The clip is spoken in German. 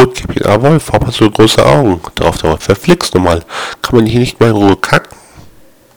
Rotkäppchen, aber Wolf, warum hast du so große Augen? Darauf darauf, verflixt nochmal, kann man hier nicht mal in Ruhe kacken?